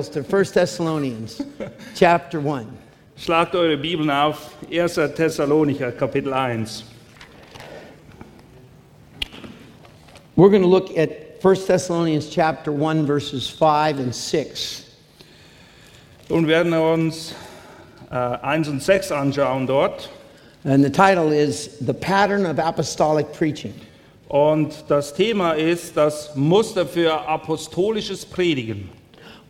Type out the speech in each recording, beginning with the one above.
Bibles to 1 Thessalonians chapter 1. Schlagt eure Bibeln auf, 1. Thessalonicher, Kapitel 1. We're going to look at 1 Thessalonians chapter 1 verses 5 and 6. Und werden uns äh, 1 und 6 anschauen dort. And the title is The Pattern of Apostolic Preaching. Und das Thema ist das Muster für apostolisches Predigen.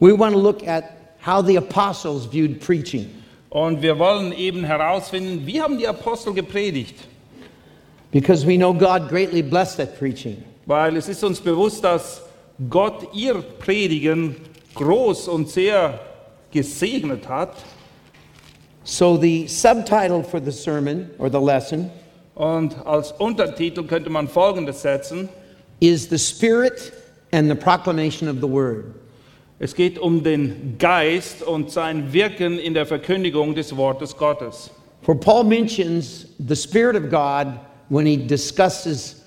We want to look at how the apostles viewed preaching Und wir wollen eben herausfinden, wie haben die Apostel gepredigt? because we know God greatly blessed that preaching. Weil es ist uns bewusst, dass Gott ihr Predigen groß und sehr gesegnet hat. So the subtitle for the sermon or the lesson Und als Untertitel könnte man Folgendes setzen. is The Spirit and the Proclamation of the Word. Es geht um den Geist und sein Wirken in der Verkündigung des Wortes Gottes. For Paul mentions the Spirit of God when he discusses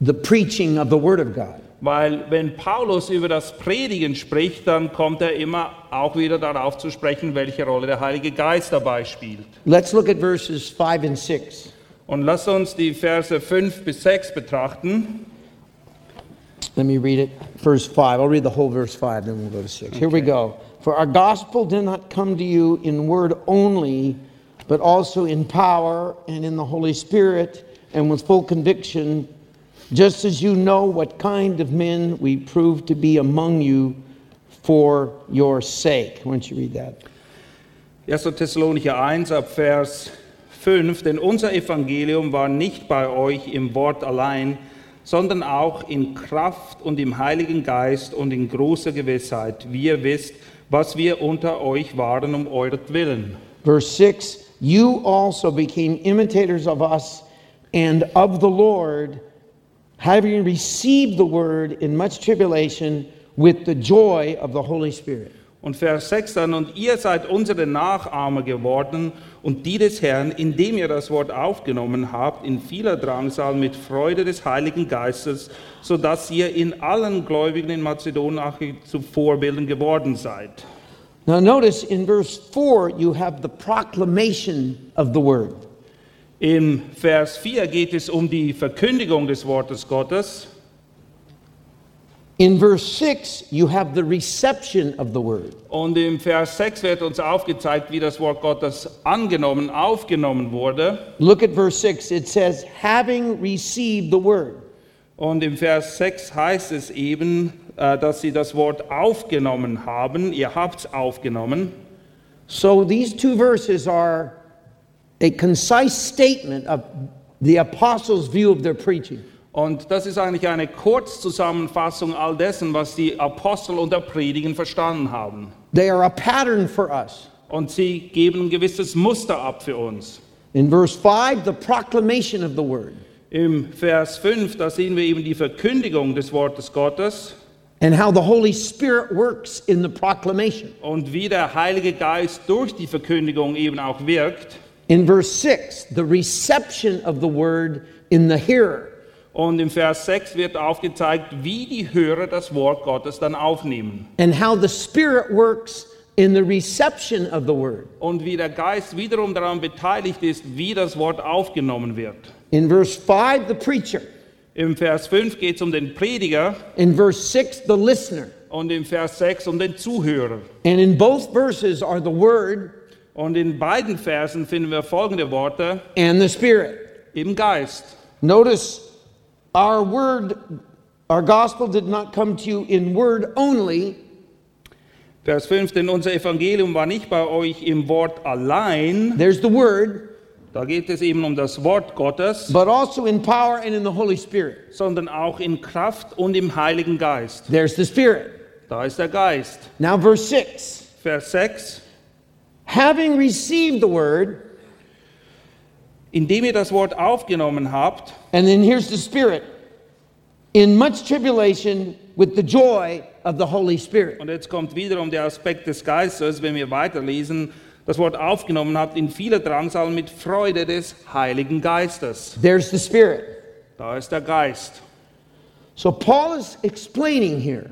the preaching of the Word of God. Weil wenn Paulus über das Predigen spricht, dann kommt er immer auch wieder darauf zu sprechen, welche Rolle der Heilige Geist dabei spielt. Let's look at verses 5 and 6. Und lass uns die Verse 5 bis 6 betrachten. Let me read it. Verse 5. I'll read the whole verse 5, then we'll go to 6. Here we go. For our gospel did not come to you in word only, but also in power and in the Holy Spirit and with full conviction, just as you know what kind of men we proved to be among you for your sake. Why don't you read that? 1. Thessalonicher 1 ab Vers 5. Denn unser Evangelium war nicht bei euch im Wort allein, sondern auch in Kraft und im Heiligen Geist und in großer Gewissheit, wie ihr wisst, was wir unter euch waren um euretwillen. Verse 6 You also became imitators of us and of the Lord, having received the word in much tribulation with the joy of the Holy Spirit. Und Vers 6 dann, und ihr seid unsere Nachahmer geworden und die des Herrn, indem ihr das Wort aufgenommen habt, in vieler Drangsal mit Freude des Heiligen Geistes, so dass ihr in allen Gläubigen in Mazedonien zu Vorbildern geworden seid. Now, notice in verse 4, you have the proclamation of the word. Im Vers 4 geht es um die Verkündigung des Wortes Gottes. In verse 6, you have the reception of the word. Und im Vers 6 wird uns aufgezeigt, wie das Wort Gottes angenommen, aufgenommen wurde. Look at verse 6. It says, having received the word. Und im Vers 6 heißt es eben, äh, dass sie das Wort aufgenommen haben. Ihr habt es aufgenommen. So these two verses are a concise statement of the apostles' view of their preaching. Und das ist eigentlich eine Kurzzusammenfassung all dessen, was die Apostel unter Predigen verstanden haben. They are a pattern for us. Und sie geben ein gewisses Muster ab für uns. In verse 5, the proclamation of the word, Im Vers 5, da sehen wir eben die Verkündigung des Wortes Gottes and how the Holy Spirit works in the proclamation. und wie der Heilige Geist durch die Verkündigung eben auch wirkt. In verse 6, the reception of the word in the hearer. Und im Vers 6 wird aufgezeigt, wie die Hörer das Wort Gottes dann aufnehmen. and how the Spirit works in the reception of the word. Und wie der Geist wiederum daran beteiligt ist, wie das Wort aufgenommen wird. In verse 5, the preacher. Im Vers 5 geht es um den Prediger In verse 6, the listener. und im Vers 6 um den Zuhörer. And in both verses are the word Und in beiden Versen finden wir folgende Worte and the Spirit. im Geist. Notice our word, our gospel did not come to you in word only, Vers 5, denn unser Evangelium war nicht bei euch im Wort allein, there's the word, da geht es eben um das Wort Gottes, but also in power and in the Holy Spirit. sondern auch in Kraft und im Heiligen Geist. There's the Spirit. Da ist der Geist. Now, verse 6 Vers 6, having received the word, Indem ihr das Wort aufgenommen habt, and then here's the Spirit, in much tribulation with the joy of the Holy Spirit. und jetzt kommt wiederum der Aspekt des Geistes, wenn wir weiterlesen, das Wort aufgenommen habt, in vieler Drangsal mit Freude des Heiligen Geistes. There's the Spirit. Da ist der Geist. So Paul is explaining here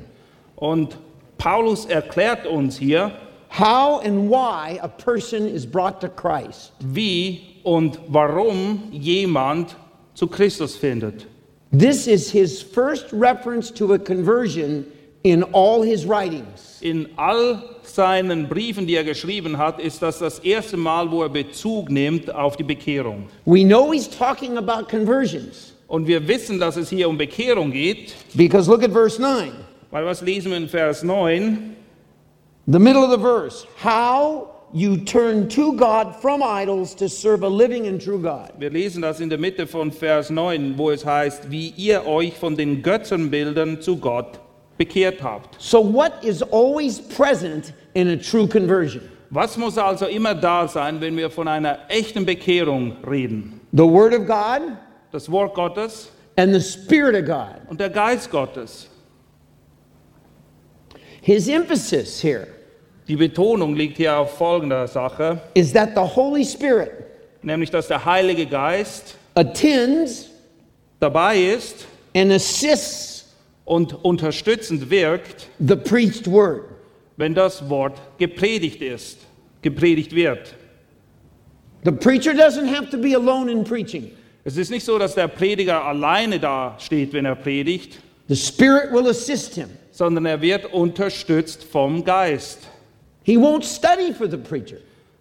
Und Paulus erklärt uns hier, how and why a person is brought to Christ. wie und warum jemand zu Christus findet. This is his first reference to a conversion in all his writings. In all seinen Briefen, die er geschrieben hat, ist das das erste Mal, wo er Bezug nimmt auf die Bekehrung. We know he's talking about conversions Und wir wissen, dass es hier um Bekehrung geht, because look at verse 9, weil was lesen wir in Vers 9? the middle of the verse. How you turn to God from idols to serve a living and true God. Wir lesen das in der Mitte von Vers 9, wo es heißt, wie ihr euch von den Götzenbildern zu Gott bekehrt habt. So, what is always present in a true conversion? Was muss also immer da sein, wenn wir von einer echten Bekehrung reden? The Word of God Das Wort Gottes and the Spirit of God. und der Geist Gottes. His emphasis here Die Betonung liegt hier auf folgender Sache, is that the Holy Spirit nämlich dass der Heilige Geist attends dabei ist and assists und unterstützend wirkt, the preached Word. wenn das Wort gepredigt ist, gepredigt wird. The preacher doesn't have to be alone in preaching. Es ist nicht so, dass der Prediger alleine da steht, wenn er predigt, The Spirit will assist him. sondern er wird unterstützt vom Geist. He won't study for the preacher.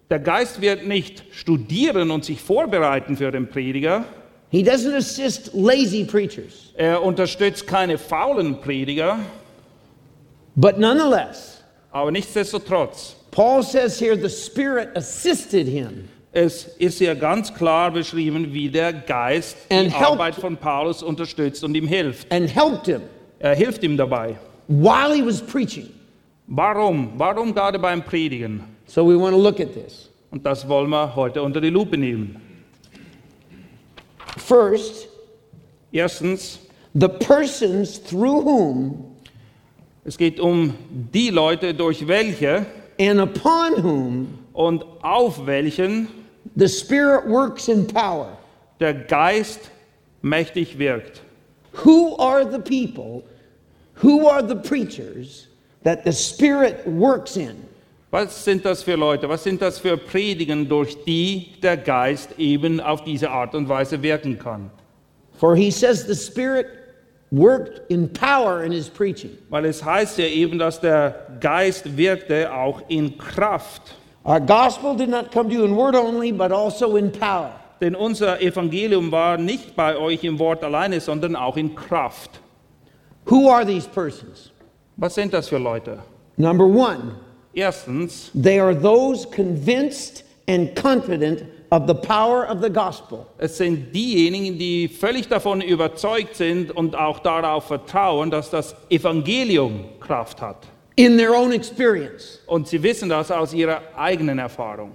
Der Geist wird nicht studieren und sich vorbereiten für den Prediger. He doesn't assist lazy preachers. Er unterstützt keine faulen Prediger, But nonetheless, aber nichtsdestotrotz, Paul says here the Spirit assisted him. es ist ja ganz klar beschrieben, wie der Geist And die helped- Arbeit von Paulus unterstützt und ihm hilft. and helped him Er hilft ihm dabei. while he was preaching. Warum? Warum gerade beim Predigen? So we want to look at this. Und das wollen wir heute unter die Lupe nehmen. First, Erstens, the persons through whom es geht um die Leute, durch welche and upon whom und auf welchen the Spirit works in power. der Geist mächtig wirkt. Who are the people, who are the preachers that the Spirit works in? Was sind das für Leute? Was sind das für Predigen, durch die der Geist eben auf diese Art und Weise wirken kann? For he says the Spirit worked in power in his preaching. Weil es heißt ja eben, dass der Geist wirkte auch in Kraft. Our gospel did not come to you in word only, but also in power. Denn unser Evangelium war nicht bei euch im Wort alleine, sondern auch in Kraft. Who are these persons? Was sind das für Leute? Number one, Erstens, they are those convinced and confident of the power of the gospel. es sind diejenigen, die völlig davon überzeugt sind und auch darauf vertrauen, dass das Evangelium Kraft hat. in their own experience. Und sie wissen das aus ihrer eigenen Erfahrung.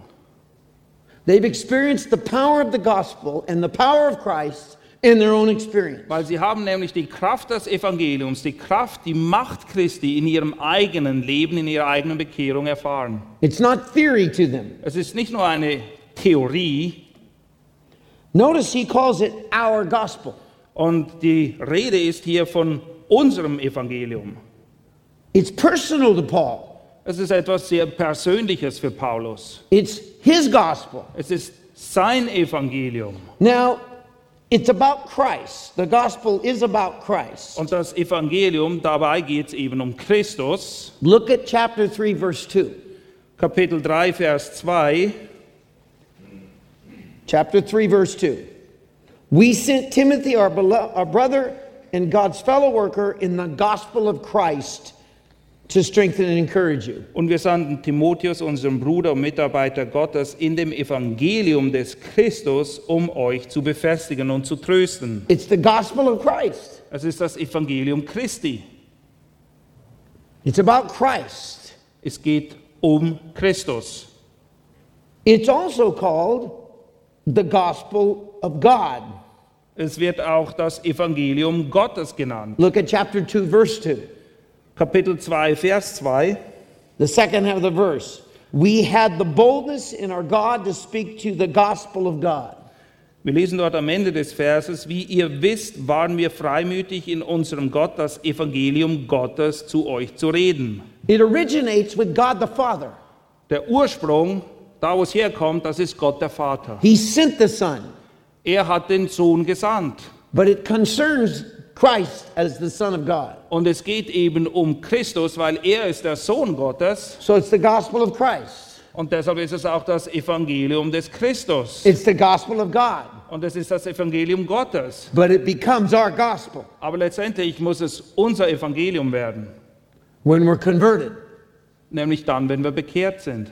They've experienced the power of the gospel and the power of Christ in their own experience. Weil sie haben nämlich die Kraft des Evangeliums, die Kraft, die Macht Christi in ihrem eigenen Leben, in ihrer eigenen Bekehrung erfahren. It's not theory to them. Es ist nicht nur eine Theorie Notice he calls it our gospel. und die Rede ist hier von unserem Evangelium. It's personal to Paul. Es ist etwas sehr Persönliches für Paulus. It's his gospel. Es ist sein Evangelium. Now, it's about Christ. The gospel is about Christ. Und das Evangelium, dabei geht eben um Christus. Look at chapter 3, verse 2. Kapitel 3, Vers 2. Chapter 3, verse 2. We sent Timothy, our, our brother and God's fellow worker, in the gospel of Christ to strengthen and encourage you. Und wir sandten Timotheus, unseren Bruder und Mitarbeiter Gottes, in dem Evangelium des Christus, um euch zu befestigen und zu trösten. It's the gospel of Christ. Es ist das Evangelium Christi. It's about Christ. Es geht um Christus. It's also called the gospel of God. Es wird auch das Evangelium Gottes genannt. Look at chapter 2, verse 2. Kapitel 2, Vers 2. The second half of the verse. We had the boldness in our God to speak to the gospel of God. Wir lesen dort am Ende des Verses, wie ihr wisst, waren wir freimütig in unserem Gott, das Evangelium Gottes zu euch zu reden. It originates with God the Father. Der Ursprung, da wo es herkommt, das ist Gott der Vater. He sent the Son, Er hat den Sohn gesandt. but it concerns Christ as the Son of God. Und es geht eben um Christus, weil er ist der Sohn Gottes. So it's the gospel of Christ. Und deshalb ist es auch das Evangelium des Christus. It's the gospel of God. Und es ist das Evangelium Gottes. But it becomes our gospel Aber letztendlich muss es unser Evangelium werden. when we're converted. Nämlich dann, wenn wir bekehrt sind.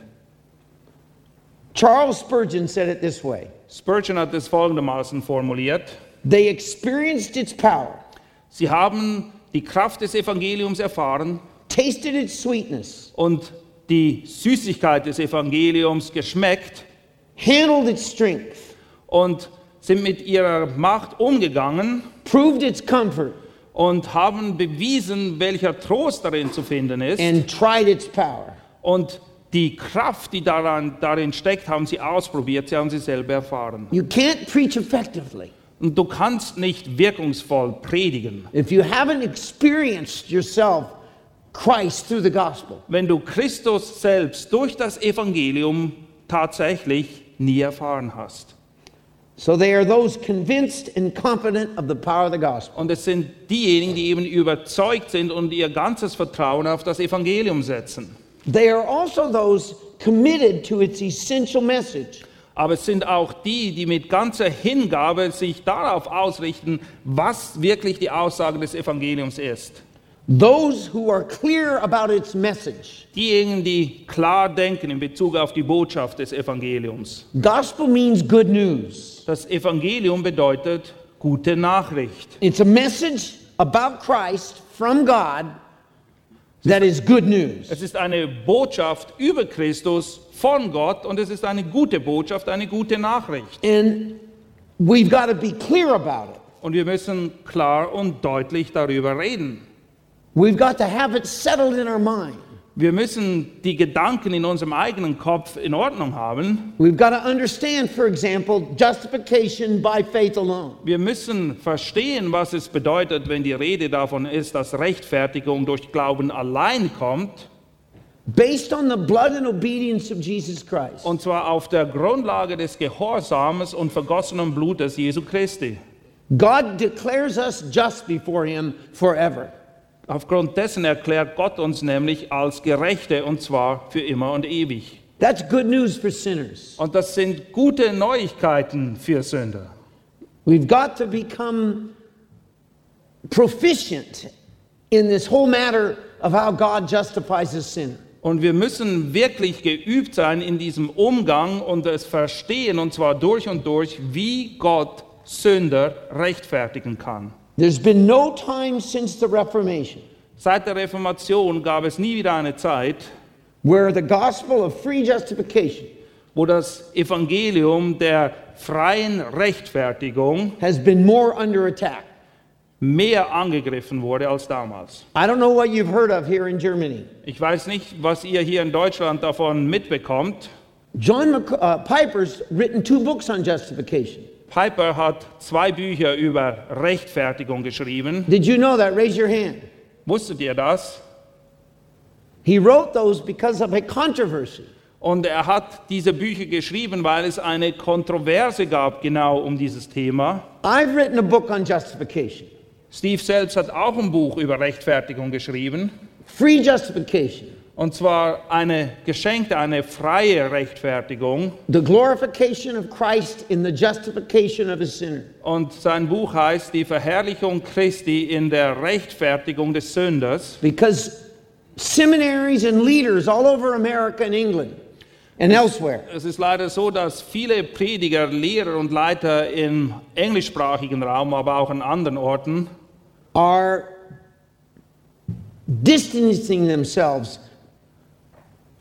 Charles Spurgeon said it this way Spurgeon hat es folgendermaßen formuliert. They experienced its power, Sie haben die Kraft des Evangeliums erfahren tasted its sweetness, und die Süßigkeit des Evangeliums geschmeckt handled its strength, und sind mit ihrer Macht umgegangen proved its comfort, und haben bewiesen, welcher Trost darin zu finden ist. and tried its power. Und die Kraft, die daran, darin steckt, haben sie ausprobiert, sie haben sie selber erfahren. You can't preach effectively Und du kannst nicht wirkungsvoll predigen, if you haven't experienced yourself Christ through the gospel. wenn du Christus selbst durch das Evangelium tatsächlich nie erfahren hast. So they are those convinced and confident of the power of the gospel. Und es sind diejenigen, die eben überzeugt sind und ihr ganzes Vertrauen auf das Evangelium setzen. They are also those committed to its essential message. Aber es sind auch die, die mit ganzer Hingabe sich darauf ausrichten, was wirklich die Aussage des Evangeliums ist. Those who are clear about its message. Diejenigen, die klar denken in Bezug auf die Botschaft des Evangeliums. Gospel means good news. Das Evangelium bedeutet gute Nachricht. It's a message about Christ from God that is good news. Es ist eine Botschaft über Christus von Gott und es ist eine gute Botschaft, eine gute Nachricht. And we've got to be clear about it. Und wir müssen klar und deutlich darüber reden. We've got to have it settled in our mind. Wir müssen die Gedanken in unserem eigenen Kopf in Ordnung haben. We've got to understand, for example, justification by faith alone. Wir müssen verstehen, was es bedeutet, wenn die Rede davon ist, dass Rechtfertigung durch Glauben allein kommt. Based on the blood and obedience of Jesus Christ. Und zwar auf der Grundlage des Gehorsams und vergossenen Blutes Jesu Christi. God declares us just before Him forever. Aufgrund dessen erklärt Gott uns nämlich als Gerechte und zwar für immer und ewig. That's good news for sinners. Und das sind gute Neuigkeiten für Sünder. We've got to become proficient in this whole matter of how God justifies a sinner. Und wir müssen wirklich geübt sein in diesem Umgang und es verstehen, und zwar durch und durch, wie Gott Sünder rechtfertigen kann. There's been no time since the Reformation Seit der Reformation gab es nie wieder eine Zeit, where the gospel of free justification wo das Evangelium der freien Rechtfertigung has been more under attack. Mehr angegriffen wurde als damals. I don't know what you've heard of here in Germany. Ich weiß nicht, was ihr hier in Deutschland davon mitbekommt. John Mc, uh, Piper's written two books on justification. Piper hat zwei Bücher über Rechtfertigung geschrieben. Did you know that? Raise your hand. Wusstet ihr das? He wrote those because of a controversy. Und er hat diese Bücher geschrieben, weil es eine Kontroverse gab genau um dieses Thema. I've written a book on justification. Steve selbst hat auch ein Buch über Rechtfertigung geschrieben. Free justification. Und zwar eine geschenkte, eine freie Rechtfertigung. The glorification of Christ in the justification of a sinner. Und sein Buch heißt Die Verherrlichung Christi in der Rechtfertigung des Sünders. Because seminaries and leaders all over America and England and elsewhere Es ist leider so, dass viele Prediger, Lehrer und Leiter im englischsprachigen Raum, aber auch an anderen Orten, are distancing themselves.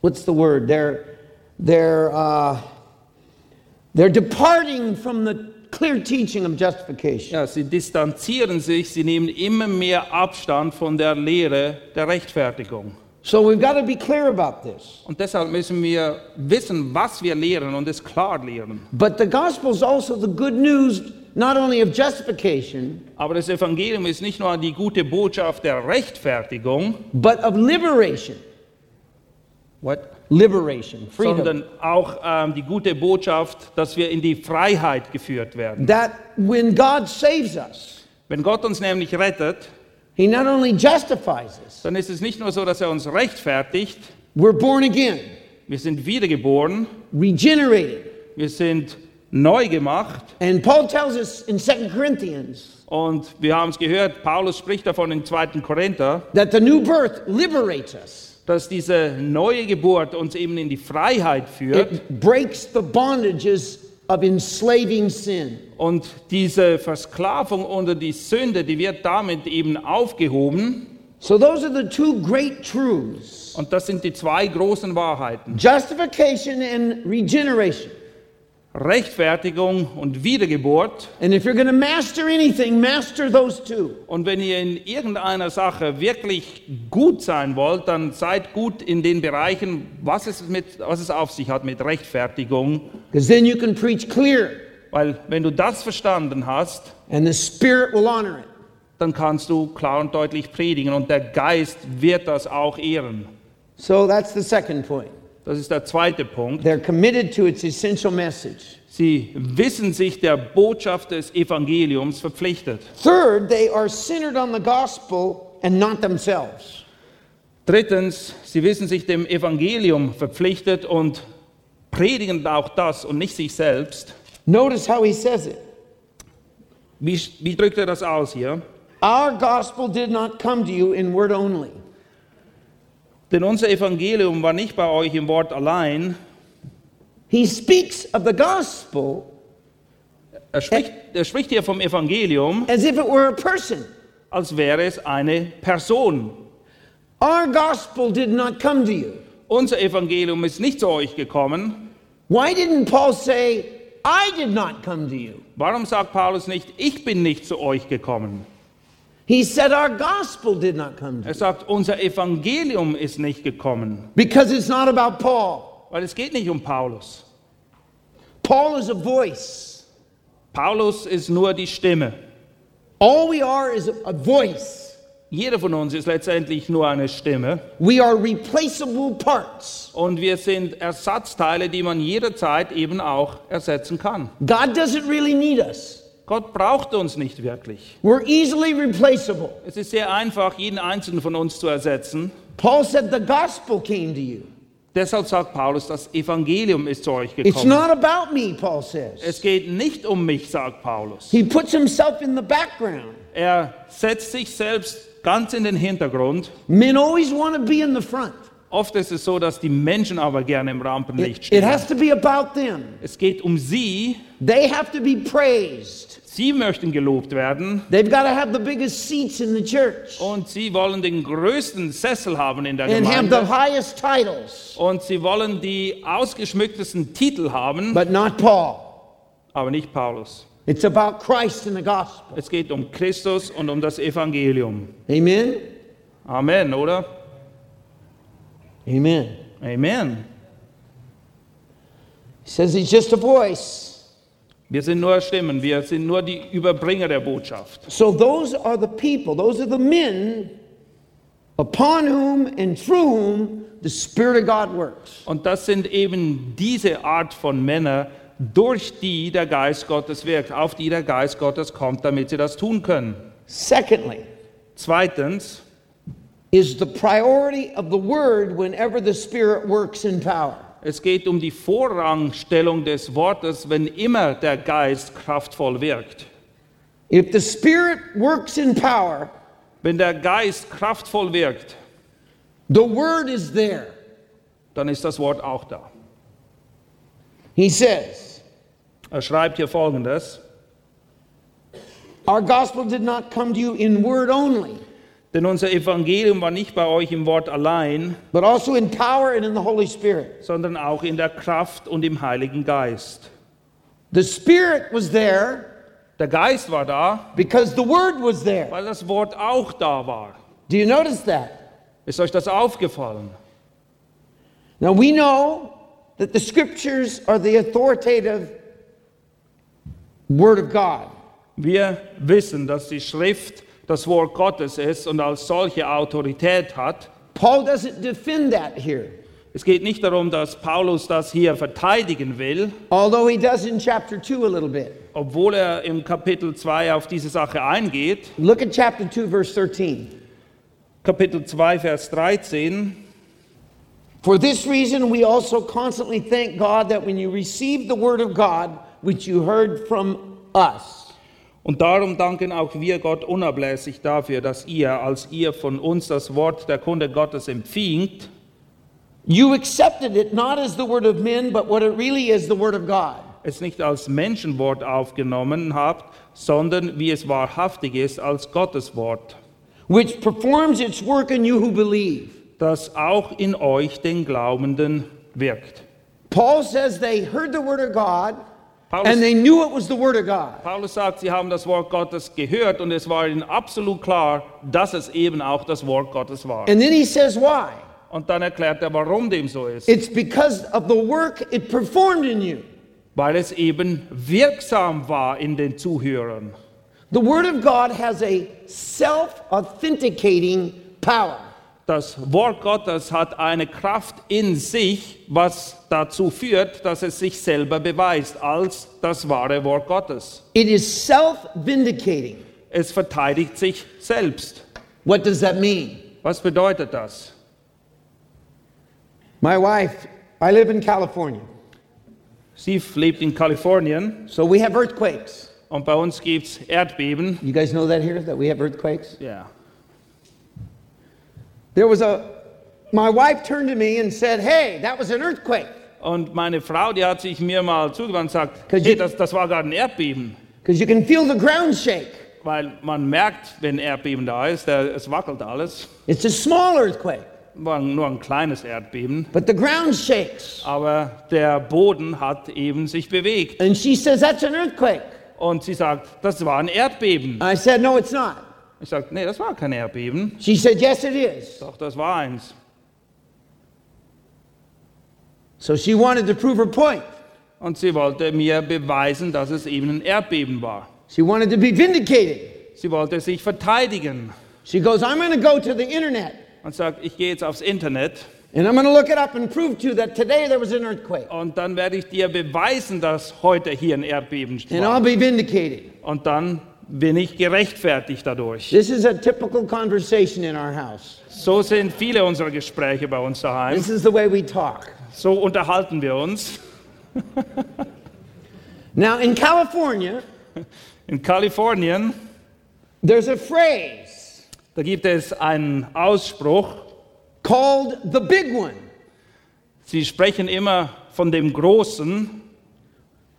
What's the word? They're, they're uh, They're departing from the clear teaching of justification. Ja, sie distanzieren sich, sie nehmen immer mehr Abstand von der Lehre der Rechtfertigung. So we've got to be clear about this. Und deshalb müssen wir wissen, was wir lehren und es klar lehren. But the gospel is also the good news not only of justification, Aber das Evangelium ist nicht nur die gute Botschaft der Rechtfertigung, but of liberation. what? Liberation, freedom. sondern auch ähm, die gute Botschaft, dass wir in die Freiheit geführt werden. That when God saves us, Wenn Gott uns nämlich rettet, He not only justifies us, dann ist es nicht nur so, dass er uns rechtfertigt, we're born again, wir sind wiedergeboren, regenerated. wir sind neu gemacht And Paul tells us in 2 Corinthians und wir haben es gehört, Paulus spricht davon in 2. Korinther, that the new birth liberates us. dass diese neue Geburt uns eben in die Freiheit führt It breaks the bondages of enslaving sin. und diese Versklavung unter die Sünde, die wird damit eben aufgehoben So those are the two great truths und das sind die zwei großen Wahrheiten. justification and regeneration. Rechtfertigung und Wiedergeburt. And if you're going to master anything, master those two. Und wenn ihr in irgendeiner Sache wirklich gut sein wollt, dann seid gut in den Bereichen, was es, mit, was es auf sich hat mit Rechtfertigung. Because then you can preach clear Weil wenn du das verstanden hast, and the Spirit will honor it. dann kannst du klar und deutlich predigen und der Geist wird das auch ehren. So that's the second point. Das ist der zweite Punkt. They're committed to its essential message. Sie wissen sich der Botschaft des Evangeliums verpflichtet. Third, they are centered on the gospel and not themselves. Drittens, sie wissen sich dem Evangelium verpflichtet und predigen auch das und nicht sich selbst. Notice how he says it. Wie, wie drückt er das aus hier? Our gospel did not come to you in word only. Denn unser Evangelium war nicht bei euch im Wort allein. He speaks of the gospel Er spricht, er spricht hier vom Evangelium, as if it were a person. als wäre es eine Person. Our gospel did not come to you. Unser Evangelium ist nicht zu euch gekommen. Why didn't Paul say, I did not come to you? Warum sagt Paulus nicht, ich bin nicht zu euch gekommen? He said, Our gospel did not come to Er sagt, unser Evangelium ist nicht gekommen, Because it's not about Paul. weil es geht nicht um Paulus. Paul is a voice. Paulus ist nur die Stimme. All we are is a voice. Jeder von uns ist letztendlich nur eine Stimme We are replaceable parts. und wir sind Ersatzteile, die man jederzeit eben auch ersetzen kann. God doesn't really need us. Gott braucht uns nicht wirklich. We're easily replaceable. Es ist sehr einfach, jeden einzelnen von uns zu ersetzen. Paul said the gospel came to you. Deshalb sagt Paulus, das Evangelium ist zu euch It's gekommen. not about me, Paul says. Es geht nicht um mich, sagt Paulus. He puts himself in the background. Er setzt sich selbst ganz in den Hintergrund. Men always want to be in the front. Oft ist es so, dass die Menschen aber gerne im Rampenlicht It, it stehen. has to be about them. Es geht um sie. They have to be praised. Sie möchten gelobt werden They've got to have the biggest seats in the church und sie wollen den größten Sessel haben in der and have the Gemeinde highest titles. und sie wollen die ausgeschmücktesten Titel haben, But not Paul. aber nicht Paulus. It's about Christ and the gospel. Es geht um Christus und um das Evangelium. Amen? Amen, oder? Amen. Amen. He says he's just a voice. Wir sind nur Stimmen, wir sind nur die Überbringer der Botschaft. So those are the people, those are the men upon whom and through whom the Spirit of God works. Und das sind eben diese Art von Männer, durch die der Geist Gottes wirkt, auf die der Geist Gottes kommt, damit sie das tun können. Secondly, Zweitens is the priority of the word whenever the Spirit works in power. Es geht um die Vorrangstellung des Wortes, wenn immer der Geist kraftvoll wirkt. If the Spirit works in power, Wenn der Geist kraftvoll wirkt, the word is there. dann ist das Wort auch da. He says, Er schreibt hier folgendes: Our gospel did not come to you in word only, Denn unser Evangelium war nicht bei euch im Wort allein, but also in power and in the Holy Spirit. sondern auch in der Kraft und im Heiligen Geist. The Spirit was there Der Geist war da, because the Word was there. weil das Wort auch da war. Do you notice that? Ist euch das aufgefallen? Now we know that the Scriptures are the authoritative Word of God. Wir wissen, dass die Schrift das Wort Gottes ist und als solche Autorität hat. Paul doesn't defend that here, Es geht nicht darum, dass Paulus das hier verteidigen will, although he does in chapter 2 a little bit. obwohl er im Kapitel 2 auf diese Sache eingeht. Look at chapter 2, verse 13. Kapitel 2, Vers 13. For this reason, we also constantly thank God that when you received the word of God, which you heard from us, Und darum danken auch wir Gott unablässig dafür, dass ihr, als ihr von uns das Wort der Kunde Gottes empfingt, you accepted it not as the word of men, but what it really is the word of God, es nicht als Menschenwort aufgenommen habt, sondern wie es wahrhaftig ist, als Gottes Wort, which performs its work in you who believe. das auch in euch, den Glaubenden, wirkt. Paul says they heard the word of God Paulus, and they knew it was the word of God. Paulus sagt, sie haben das Wort Gottes gehört und es war ihnen absolut klar, dass es eben auch das Wort Gottes war. And then he says why? Und dann erklärt er, warum dem so ist. It's because of the work it performed in you. Weil es eben wirksam war in den Zuhörern. The word of God has a self authenticating power. Das Wort Gottes hat eine Kraft in sich, was dazu führt, dass es sich selber beweist als das wahre Wort Gottes. It is self vindicating. Es verteidigt sich selbst. What does that mean? Was bedeutet das? My wife, I live in California, Sie lebt in Kalifornien so we have earthquakes. und bei uns gibt es Erdbeben. You guys know that here, that we have earthquakes? Ja. There was a, my wife turned to me and said, Hey, that was an earthquake. Und meine Frau, die hat sich mir mal zugewandt und sagt, hey, das, das war gerade ein Erdbeben. Because you can feel the ground shake. Weil man merkt, wenn Erdbeben da ist, der, es wackelt alles. It's a small earthquake, War nur ein kleines Erdbeben. but the ground shakes. Aber der Boden hat eben sich bewegt. And she says, That's an earthquake. Und sie sagt, das war ein Erdbeben. I said, No, it's not. Ich sage, nee, das war kein Erdbeben. She said, Yes, it is. Doch, das war eins. So she wanted to prove her point. Und sie wollte mir beweisen, dass es eben ein Erdbeben war. She wanted to be vindicated. Sie wollte sich verteidigen She goes, I'm going to go to the internet und sagt, ich gehe jetzt aufs Internet and I'm going to look it up and prove to you that today there was an earthquake. und dann werde ich dir beweisen, dass heute hier ein Erdbeben And I'll war. be vindicated. Und dann bin ich gerechtfertigt dadurch. This is a typical conversation in our house. So sind viele unserer Gespräche bei uns daheim. This is the way we talk. So unterhalten wir uns. Now, in California, In Kalifornien, there's a phrase da gibt es einen Ausspruch, called the big one. sie sprechen immer von dem Großen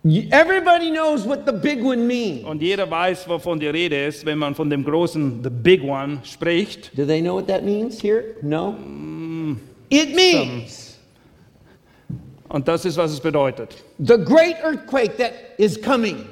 Everybody knows what the big one means. und jeder weiß, wovon die Rede ist, wenn man von dem Großen, the Big One, spricht. Do they know what that means here? No? It means Und das ist, was es bedeutet. the great earthquake that is coming.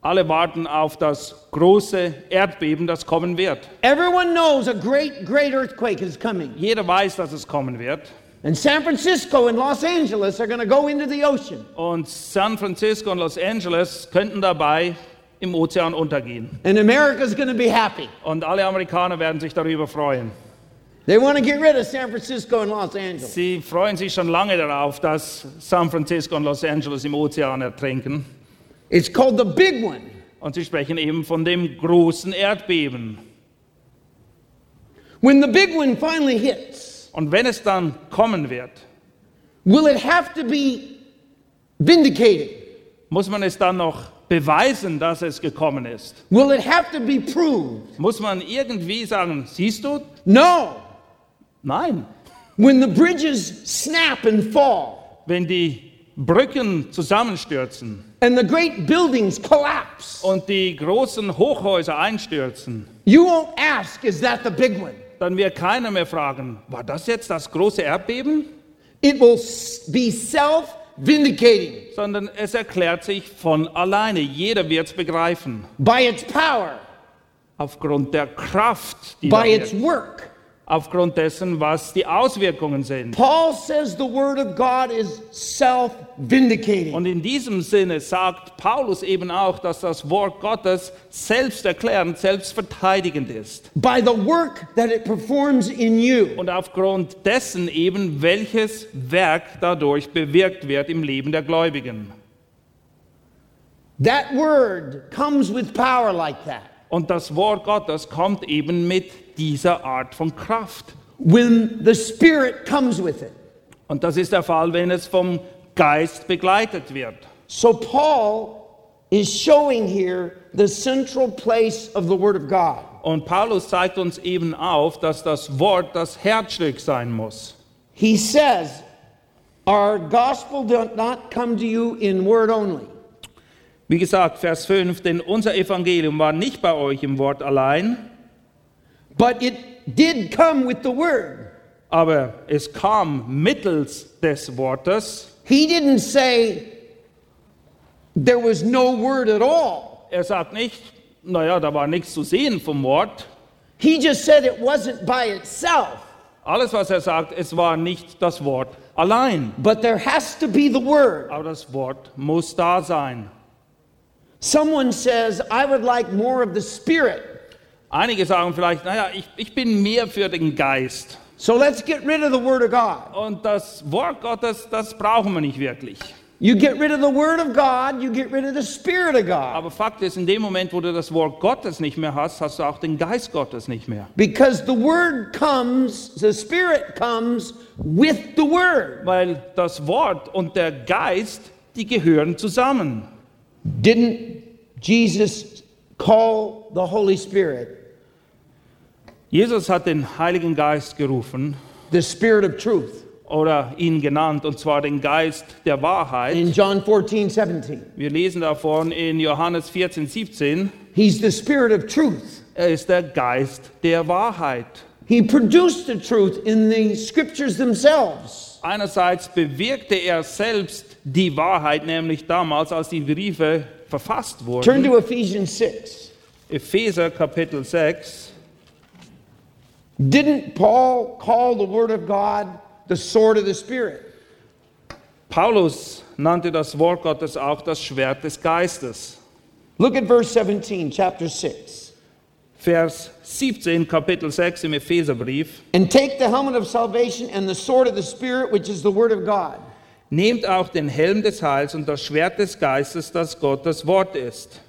Alle warten auf das große Erdbeben, das kommen wird. Everyone knows a great, great earthquake is coming. Jeder weiß, dass es kommen wird. And San Francisco and Los Angeles are going to go into the ocean. Und San Francisco und Los Angeles könnten dabei im Ozean untergehen. And America's going to be happy. Und alle Amerikaner werden sich darüber freuen. They want to get rid of San Francisco and Los Angeles. Sie freuen sich schon lange darauf, dass San Francisco und Los Angeles im Ozean ertrinken. It's called the big one. Und sie sprechen eben von dem großen Erdbeben. When the big one finally hits, Und wenn es dann kommen wird, will it have to be vindicated? muss man es dann noch beweisen, dass es gekommen ist. Will it have to be proved? Muss man irgendwie sagen, siehst du? No. Nein. When the bridges snap and fall Wenn die Brücken zusammenstürzen and the great buildings collapse, und die großen Hochhäuser einstürzen, you won't ask, is that the big one? Dann wird keiner mehr fragen, war das jetzt das große Erdbeben? It will be self vindicating sondern es erklärt sich von alleine. Jeder wird es begreifen. by its power, Aufgrund der Kraft, by its work. Aufgrund dessen, was die Auswirkungen sind. Paul says the word of God is self vindicating. Und in diesem Sinne sagt Paulus eben auch, dass das Wort Gottes selbsterklärend, selbstverteidigend ist. By the work that it performs in you. Und aufgrund dessen eben, welches Werk dadurch bewirkt wird im Leben der Gläubigen. That word comes with power like that. Und das Wort Gottes kommt eben mit dieser Art von Kraft. When the Spirit comes with it. Und das ist der Fall, wenn es vom Geist begleitet wird. So Paul is showing here the central place of the Word of God. Und Paulus zeigt uns eben auf, dass das Wort das Herzstück sein muss. He says, Our gospel did not come to you in word only, Wie gesagt, Vers 5, denn unser Evangelium war nicht bei euch im Wort allein, but it did come with the Word. aber es kam mittels des Wortes. He didn't say there was no Word at all. Er sagt nicht, naja, da war nichts zu sehen vom Wort. He just said it wasn't by itself, Alles, was er sagt, es war nicht das Wort allein, but there has to be the Word. aber das Wort muss da sein. Someone says, I would like more of the Spirit. Einige sagen vielleicht, naja, ich, ich bin mehr für den Geist. So let's get rid of the Word of God. Und das Wort Gottes, das brauchen wir nicht wirklich. You get rid of the Word of God, you get rid of the Spirit of God. Aber Fakt ist, in dem Moment, wo du das Wort Gottes nicht mehr hast, hast du auch den Geist Gottes nicht mehr. Because the Word comes, the Spirit comes with the Word. Weil das Wort und der Geist, die gehören zusammen. Didn't Jesus call the Holy Spirit Jesus hat den Heiligen Geist gerufen the Spirit of truth oder ihn genannt, und zwar den Geist der Wahrheit. in John 14, 17? Wir lesen davon in Johannes 14, 17. He's the Spirit of truth. Er ist der Geist der Wahrheit. He produced the truth in the scriptures themselves. Einerseits bewirkte er selbst die Wahrheit, nämlich damals, als die Briefe verfasst Turn wurden. to Ephesians 6. Epheser Kapitel 6. Didn't Paul call the Word of God the sword of the Spirit? Paulus nannte das Wort Gottes auch das Schwert des Geistes. Look at verse 17, chapter 6. Vers 17, Kapitel 6 im Epheserbrief. And take the helmet of salvation and the sword of the Spirit, which is the Word of God. Nehmt auch den Helm des Heils und das Schwert des Geistes, das Gottes Wort ist.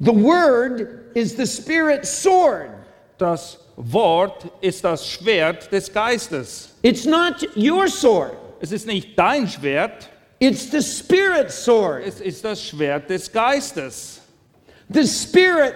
The Word is the Spirit's sword. Das Wort ist das Schwert des Geistes. It's not your sword, Es ist nicht dein Schwert, it's the Spirit's sword. es ist das Schwert des Geistes. The Spirit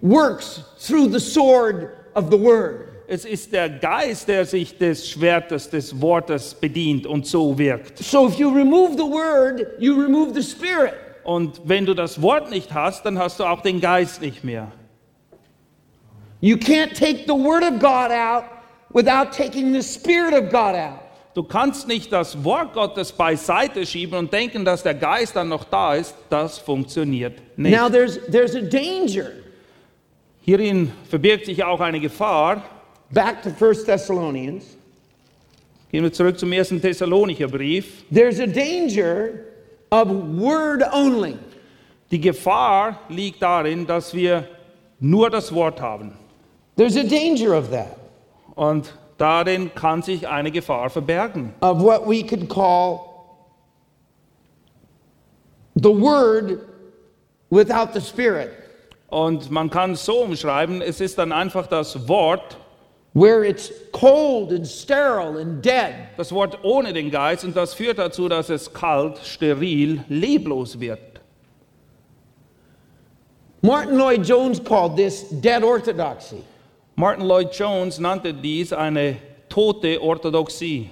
works through the sword of the Word. Es ist der Geist, der sich des Schwertes des Wortes bedient und so wirkt. So if you remove the Word, you remove the Spirit. Und wenn du das Wort nicht hast, dann hast du auch den Geist nicht mehr. You can't take the Word of God out without taking the Spirit of God out. Du kannst nicht das Wort Gottes beiseite schieben und denken, dass der Geist dann noch da ist. Das funktioniert nicht. Now there's there's a danger. Hierin verbirgt sich auch eine Gefahr. Back to 1 Thessalonians. Gehen wir zurück zum ersten Thessalonicher Brief. There's a danger of word only. Die Gefahr liegt darin, dass wir nur das Wort haben. There's a danger of that, Und darin kann sich eine Gefahr verbergen. of what we could call the word without the spirit, Und man kann es so umschreiben, es ist dann einfach das Wort, where it's cold and sterile and dead. das Wort ohne den Geist und das führt dazu, dass es kalt, steril, leblos wird. Martin Lloyd Jones called this dead orthodoxy. Martin Lloyd Jones nannte dies eine tote Orthodoxie.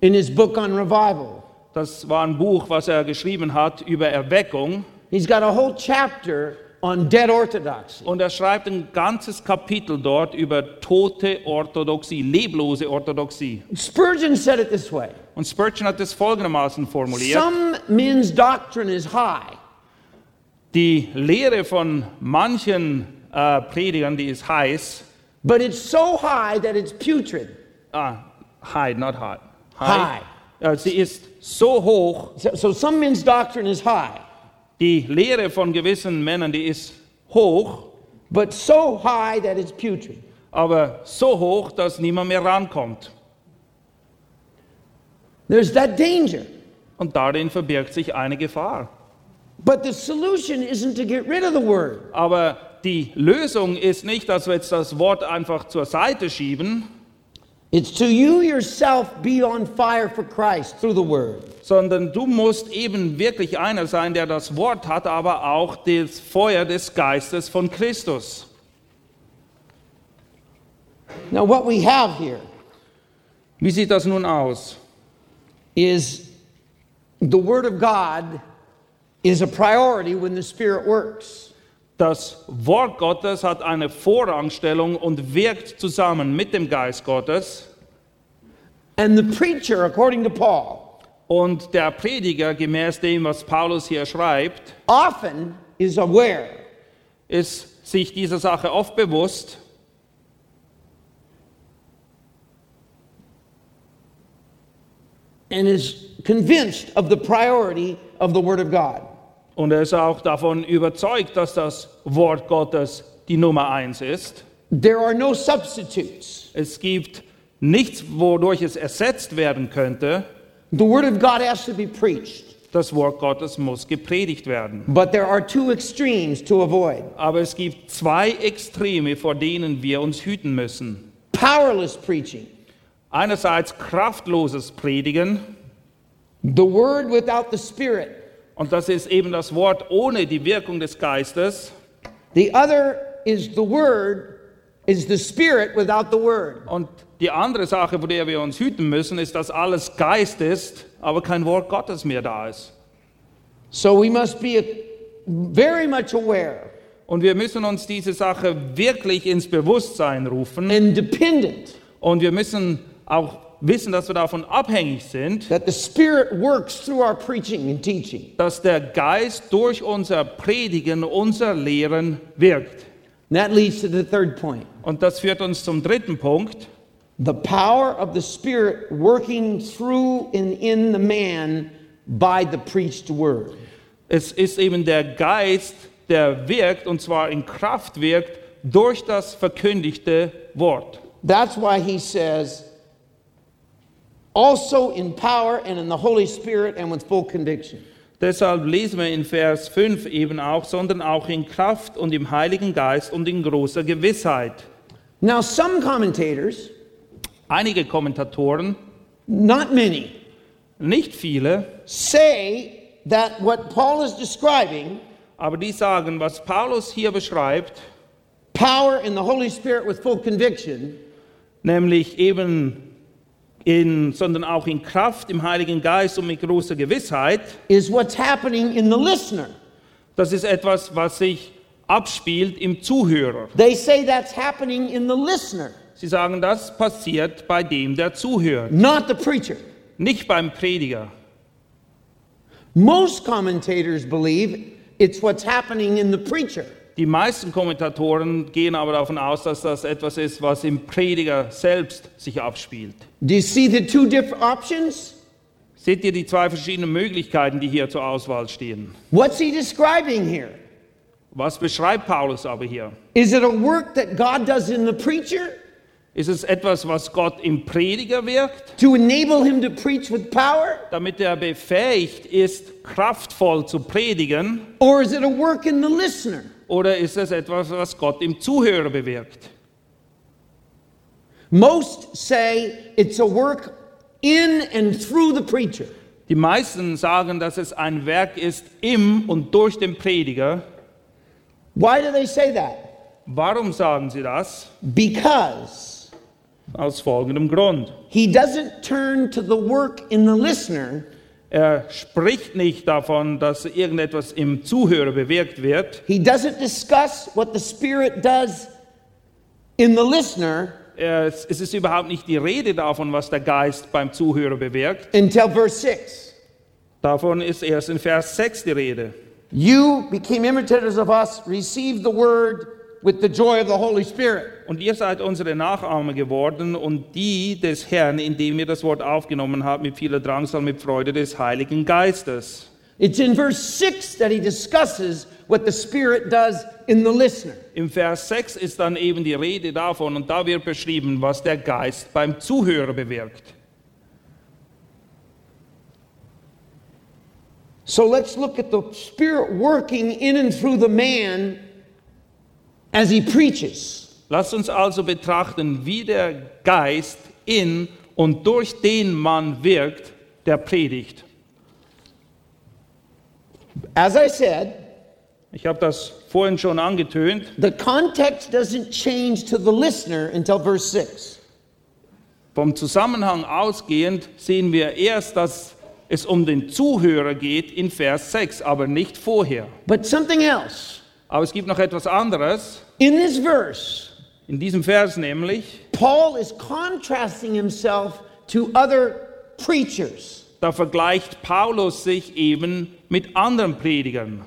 in his book on revival. Das war ein Buch, was er geschrieben hat über Erweckung. He's got a whole chapter on dead orthodoxy. Und er schreibt ein ganzes Kapitel dort über tote Orthodoxie, leblose Orthodoxie. Spurgeon said it this way Und Spurgeon hat es folgendermaßen formuliert. Some men's doctrine is high, Die Lehre von manchen äh, Predigern, die ist heiß. But it's so high that it's putrid. Ah, high, not high. High. Ja, sie ist so hoch. So, so some men's doctrine is high, Die Lehre von gewissen Männern, die ist hoch, but so high that it's putrid. aber so hoch, dass niemand mehr rankommt. There's that danger. Und darin verbirgt sich eine Gefahr. But the solution isn't to get rid of the word. Aber die Lösung ist nicht, dass wir jetzt das Wort einfach zur Seite schieben, It's to you yourself be on fire for Christ through the word. sondern du musst eben wirklich einer sein, der das Wort hat, aber auch das Feuer des Geistes von Christus. Now, what we have here Wie sieht das nun aus? is the word of God is a priority when the Spirit works. Das Wort Gottes hat eine Vorrangstellung und wirkt zusammen mit dem Geist Gottes. And the preacher, according to Paul, Und der Prediger, gemäß dem, was Paulus hier schreibt, often is aware ist sich dieser Sache oft bewusst and is convinced of the priority of the word of God. Und er ist auch davon überzeugt, dass das Wort Gottes die Nummer eins ist. There are no substitutes. Es gibt nichts, wodurch es ersetzt werden könnte. The word of God has to be preached, Das Wort Gottes muss gepredigt werden. but there are two extremes to avoid Aber es gibt zwei Extreme, vor denen wir uns hüten müssen. powerless preaching, Einerseits kraftloses Predigen, the word without the Spirit. Und das ist eben das Wort ohne die Wirkung des Geistes. The other is the word, is the Spirit without the word. Und die andere Sache, vor der wir uns hüten müssen, ist, dass alles Geist ist, aber kein Wort Gottes mehr da ist. So we must be very much aware Und wir müssen uns diese Sache wirklich ins Bewusstsein rufen. and dependent Und wir müssen auch wissen, dass wir davon abhängig sind, that the Spirit works through our preaching and teaching. dass der Geist durch unser Predigen, unser Lehren wirkt. And that leads to the third point Und das führt uns zum dritten Punkt. the power of the Spirit working through and in the man by the preached word. Es ist eben der Geist, der wirkt, und zwar in Kraft wirkt, durch das verkündigte Wort. That's why he says, also in power and in the Holy Spirit and with full conviction. Deshalb lesen wir in Vers 5 eben auch, sondern auch in Kraft und im Heiligen Geist und in großer Gewissheit. Now, some commentators, Einige Kommentatoren, not many, nicht viele, say that what Paul is describing, aber die sagen, was Paulus hier beschreibt, power in the Holy Spirit with full conviction, nämlich eben in, sondern auch in Kraft im Heiligen Geist und mit großer Gewissheit, is what's happening in the listener. das ist etwas, was sich abspielt im Zuhörer. They say that's happening in the listener, Sie sagen, das passiert bei dem, der zuhört, not the preacher. nicht beim Prediger. Most commentators believe it's what's happening in the preacher. Die meisten Kommentatoren gehen aber davon aus, dass das etwas ist, was im Prediger selbst sich abspielt. Do you see the two different options? Seht ihr die zwei verschiedenen Möglichkeiten, die hier zur Auswahl stehen? What's he describing here? Was beschreibt Paulus aber hier? Is it a work that God does in the preacher Ist es etwas, was Gott im Prediger wirkt, to enable him to preach with power? damit er befähigt ist, kraftvoll zu predigen? Or is it a work in the listener? Oder ist es etwas, was Gott im Zuhörer bewirkt? Most say it's a work in and through the preacher. Die meisten sagen, dass es ein Werk ist im und durch den Prediger. Why do they say that? Warum sagen sie das? Because Aus folgendem Grund. he doesn't turn to the work in the listener, Er spricht nicht davon, dass irgendetwas im Zuhörer bewirkt wird. He doesn't discuss what the Spirit does in the listener Er, es ist überhaupt nicht die Rede davon, was der Geist beim Zuhörer bewirkt. until verse 6. Davon ist erst in Vers 6 die Rede. You became imitators of us, received the word with the joy of the Holy Spirit. Und ihr seid unsere Nachahmer geworden und die des Herrn, indem ihr das Wort aufgenommen habt, mit vieler Drangsal, mit Freude des Heiligen Geistes. It's in verse 6 that he discusses what the Spirit does in the listener. Im Vers 6 ist dann eben die Rede davon und da wird beschrieben, was der Geist beim Zuhörer bewirkt. So let's look at the Spirit working in and through the man as he preaches. Lasst uns also betrachten, wie der Geist in und durch den Mann wirkt, der predigt. As I said, Ich habe das vorhin schon angetönt. the context doesn't change to the listener until verse 6. Vom Zusammenhang ausgehend sehen wir erst, dass es um den Zuhörer geht in Vers 6, aber nicht vorher. But something else. Aber es gibt noch etwas anderes. In this verse, In diesem Vers nämlich, Paul is contrasting himself to other preachers, da vergleicht Paulus sich eben mit anderen Predigern,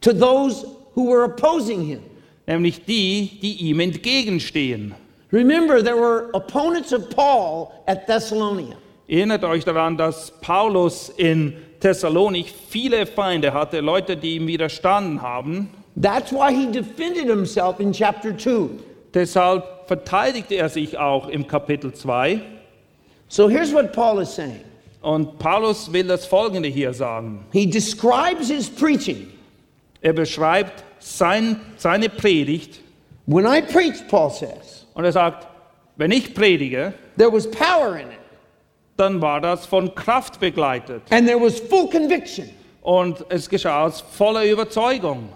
to those who were opposing him. nämlich die, die ihm entgegenstehen. Remember, there were opponents of Paul at Thessalonica. Erinnert euch daran, dass Paulus in Thessalonik viele Feinde hatte, Leute, die ihm widerstanden haben. That's why he defended himself in chapter 2. Deshalb verteidigte er sich auch im Kapitel 2. So here's what Paul is saying Und Paulus will das Folgende hier sagen. he describes his preaching. Er beschreibt sein, seine Predigt When I preached, Paul says, und er sagt, wenn ich predige, there was power in it, dann war das von Kraft begleitet. and there was full conviction. Und es geschah aus voller Überzeugung.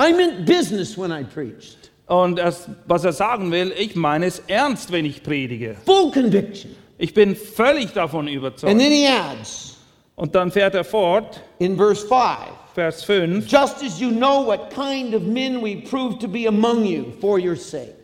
I meant business when I preached. Und es, was er sagen will, ich meine es ernst, wenn ich predige. Full conviction. Ich bin völlig davon And überzeugt. then he adds Und dann fährt er fort, in verse 5 Vers 5. just as you know what kind of men we proved to be among you for your sake.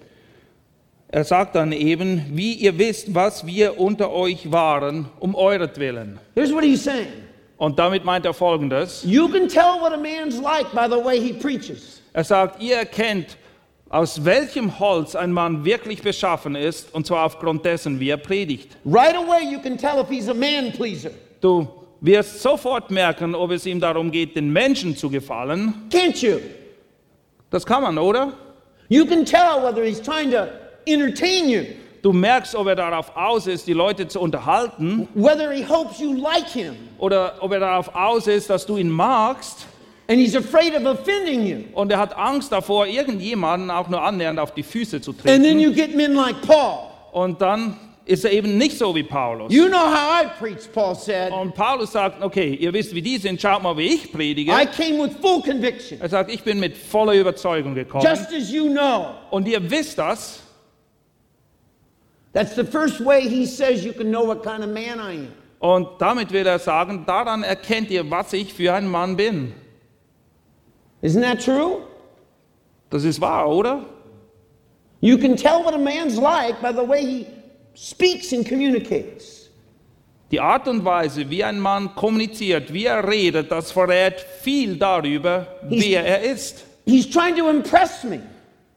Er sagt dann eben, wie ihr wisst, was wir unter euch waren, um euretwillen. Here's what he's saying Und damit meint er folgendes. You can tell what a man's like by the way he preaches. Er sagt, ihr erkennt, aus welchem Holz ein Mann wirklich beschaffen ist, und zwar aufgrund dessen, wie er predigt. Right away, you can tell if he's a man pleaser. Du wirst sofort merken, ob es ihm darum geht, den Menschen zu gefallen. Can't you? Das kann man, oder? You can tell whether he's trying to entertain you, Du merkst, ob er darauf aus ist, die Leute zu unterhalten, whether he hopes you like him, oder ob er darauf aus ist, dass du ihn magst, and he's afraid of offending you. und er hat Angst davor, irgendjemanden auch nur annähernd auf die Füße zu And then treten. you get men like Paul. Und dann ist er eben nicht so wie Paulus. You know how I preach, Paul said. Und Paulus sagt, okay, ihr wisst, wie die sind, schaut mal, wie ich predige. I came with full conviction, Er sagt, ich bin mit voller Überzeugung gekommen. just as you know. Und ihr wisst das. That's the first way he says you can know what kind of man I am. Und damit will er sagen, daran erkennt ihr, was ich für ein Mann bin. Isn't that true? Das ist wahr, oder? You can tell what a man's like by the way he speaks and communicates. Die Art und Weise, wie ein Mann kommuniziert, wie er redet, das verrät viel darüber, wer er ist. He's trying to impress me.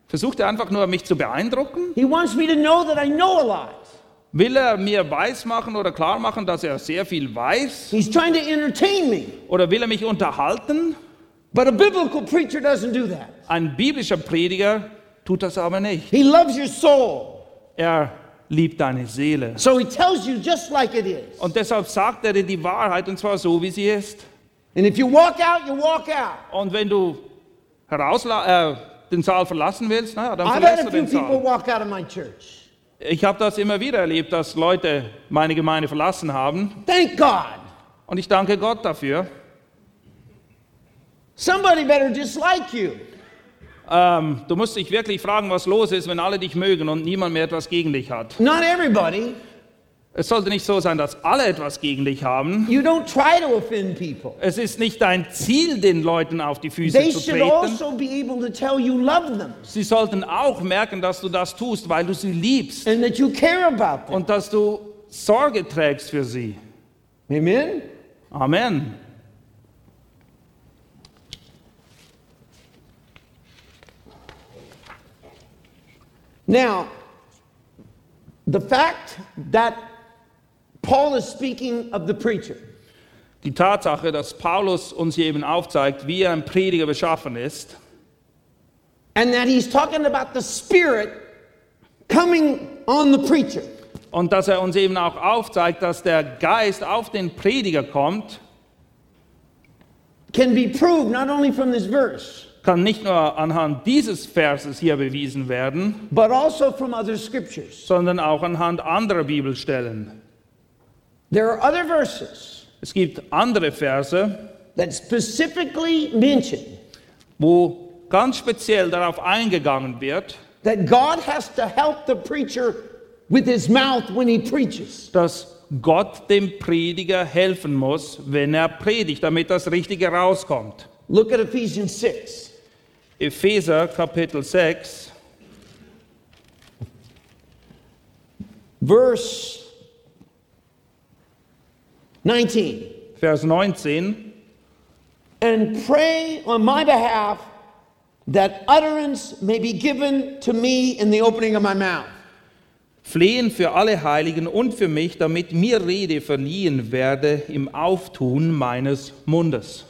Versucht er einfach nur, mich zu beeindrucken? He wants me to know that I know a lot. Will er mir weismachen oder klar machen, dass er sehr viel weiß? He's trying to entertain me. Oder will er mich unterhalten? But a biblical preacher doesn't do that. Ein biblischer Prediger tut das aber nicht. He loves your soul. Er liebt deine Seele. So he tells you just like it is. Und deshalb sagt er dir die Wahrheit und zwar so, wie sie ist. And if you walk out, you walk out. Und wenn du herausla äh, den Saal verlassen willst, naja, dann I've verlässt had du a few den people Saal. walk out of my church. Ich habe das immer wieder erlebt, dass Leute meine Gemeinde verlassen haben. Thank God. Und ich danke Gott dafür. Somebody better dislike you. Ähm, du musst dich wirklich fragen, was los ist, wenn alle dich mögen und niemand mehr etwas gegen dich hat. Not everybody. Es sollte nicht so sein, dass alle etwas gegen dich haben. You don't try to offend people. Es ist nicht dein Ziel, den Leuten auf die Füße They zu should treten. also be able to tell you love them Sie sollten auch merken, dass du das tust, weil du sie liebst and that you care about them. und dass du Sorge trägst für sie. Amen? Amen. Now, the fact that Paul is speaking of the preacher Die Tatsache, dass Paulus uns hier eben aufzeigt, wie ein Prediger beschaffen ist and that he's talking about the Spirit coming on the preacher, und dass er uns eben auch aufzeigt, dass der Geist auf den Prediger kommt, can be proved not only from this verse, kann nicht nur anhand dieses Verses hier bewiesen werden, but also from other scriptures. sondern auch anhand anderer Bibelstellen. There are other verses Es gibt andere Verse, that specifically mention wo ganz speziell darauf eingegangen wird, that God has to help the preacher with his mouth when he preaches. dass Gott dem Prediger helfen muss, wenn er predigt, damit das Richtige rauskommt. Look at Ephesians 6. Epheser Kapitel 6, verse 19. Vers 19. And pray on my behalf that utterance may be given to me in the opening of my mouth. Flehen für alle Heiligen und für mich, damit mir Rede verliehen werde im Auftun meines Mundes.